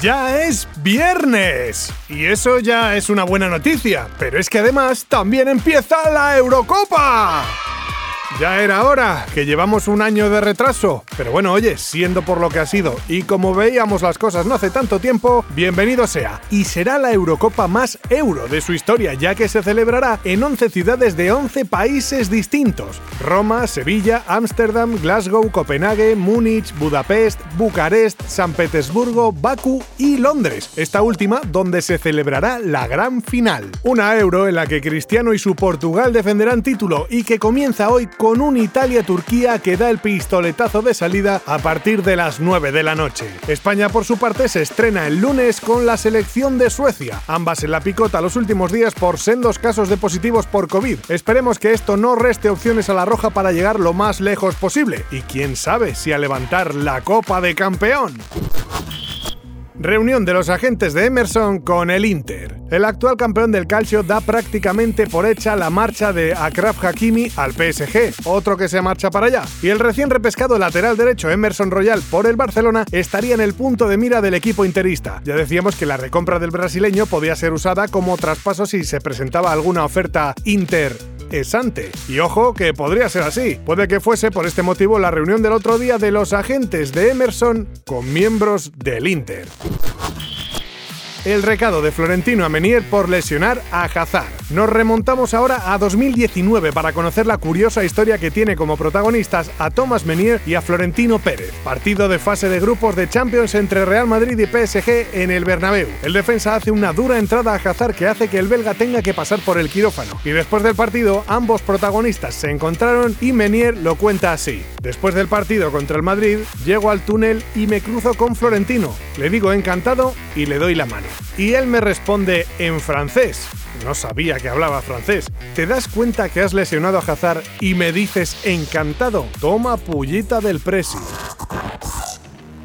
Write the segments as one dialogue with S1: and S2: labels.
S1: Ya es viernes. Y eso ya es una buena noticia. Pero es que además también empieza la Eurocopa. Ya era hora, que llevamos un año de retraso. Pero bueno, oye, siendo por lo que ha sido y como veíamos las cosas no hace tanto tiempo, bienvenido sea. Y será la Eurocopa más euro de su historia, ya que se celebrará en 11 ciudades de 11 países distintos. Roma, Sevilla, Ámsterdam, Glasgow, Copenhague, Múnich, Budapest, Bucarest, San Petersburgo, Bakú y Londres. Esta última donde se celebrará la gran final. Una euro en la que Cristiano y su Portugal defenderán título y que comienza hoy con un Italia-Turquía que da el pistoletazo de salida a partir de las 9 de la noche. España, por su parte, se estrena el lunes con la selección de Suecia, ambas en la picota los últimos días por sendos casos de positivos por COVID. Esperemos que esto no reste opciones a la roja para llegar lo más lejos posible, y quién sabe si a levantar la Copa de Campeón. Reunión de los agentes de Emerson con el Inter. El actual campeón del calcio da prácticamente por hecha la marcha de Akraf Hakimi al PSG, otro que se marcha para allá. Y el recién repescado lateral derecho Emerson Royal por el Barcelona estaría en el punto de mira del equipo interista. Ya decíamos que la recompra del brasileño podía ser usada como traspaso si se presentaba alguna oferta Inter Esante. Y ojo que podría ser así. Puede que fuese por este motivo la reunión del otro día de los agentes de Emerson con miembros del Inter. El recado de Florentino a Menier por lesionar a Hazard. Nos remontamos ahora a 2019 para conocer la curiosa historia que tiene como protagonistas a Thomas Menier y a Florentino Pérez. Partido de fase de grupos de Champions entre Real Madrid y PSG en el Bernabéu. El defensa hace una dura entrada a Hazard que hace que el belga tenga que pasar por el quirófano. Y después del partido, ambos protagonistas se encontraron y Menier lo cuenta así. Después del partido contra el Madrid, llego al túnel y me cruzo con Florentino. Le digo encantado y le doy la mano. Y él me responde en francés. No sabía que hablaba francés. ¿Te das cuenta que has lesionado a Hazard y me dices encantado? Toma pullita del presi.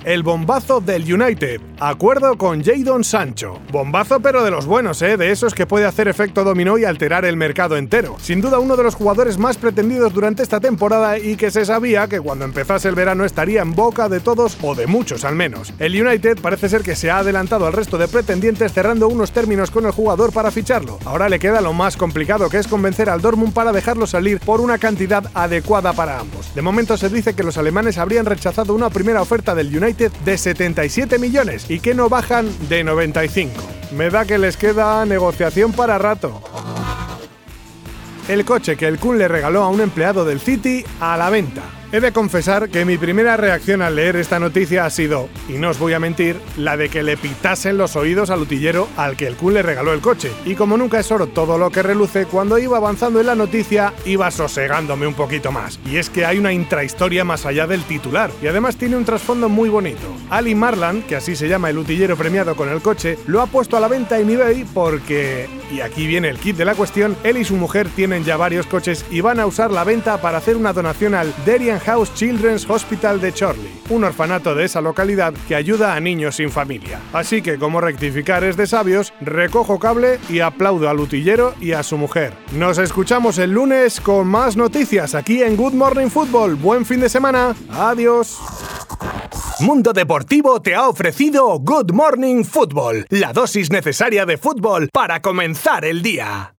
S1: El bombazo del United. Acuerdo con Jadon Sancho. Bombazo pero de los buenos, ¿eh? De esos que puede hacer efecto dominó y alterar el mercado entero. Sin duda uno de los jugadores más pretendidos durante esta temporada y que se sabía que cuando empezase el verano estaría en boca de todos o de muchos al menos. El United parece ser que se ha adelantado al resto de pretendientes cerrando unos términos con el jugador para ficharlo. Ahora le queda lo más complicado que es convencer al Dortmund para dejarlo salir por una cantidad adecuada para ambos. De momento se dice que los alemanes habrían rechazado una primera oferta del United de 77 millones y que no bajan de 95. Me da que les queda negociación para rato. El coche que el Kun le regaló a un empleado del City a la venta. He de confesar que mi primera reacción al leer esta noticia ha sido, y no os voy a mentir, la de que le pitasen los oídos al utillero al que el Kun le regaló el coche. Y como nunca es oro todo lo que reluce, cuando iba avanzando en la noticia iba sosegándome un poquito más. Y es que hay una intrahistoria más allá del titular, y además tiene un trasfondo muy bonito. Ali Marlan, que así se llama el utillero premiado con el coche, lo ha puesto a la venta en eBay porque, y aquí viene el kit de la cuestión, él y su mujer tienen ya varios coches y van a usar la venta para hacer una donación al Derian House Children's Hospital de Chorley, un orfanato de esa localidad que ayuda a niños sin familia. Así que, como rectificar es de sabios, recojo cable y aplaudo al utillero y a su mujer. Nos escuchamos el lunes con más noticias aquí en Good Morning Football. Buen fin de semana. Adiós.
S2: Mundo Deportivo te ha ofrecido Good Morning Football, la dosis necesaria de fútbol para comenzar el día.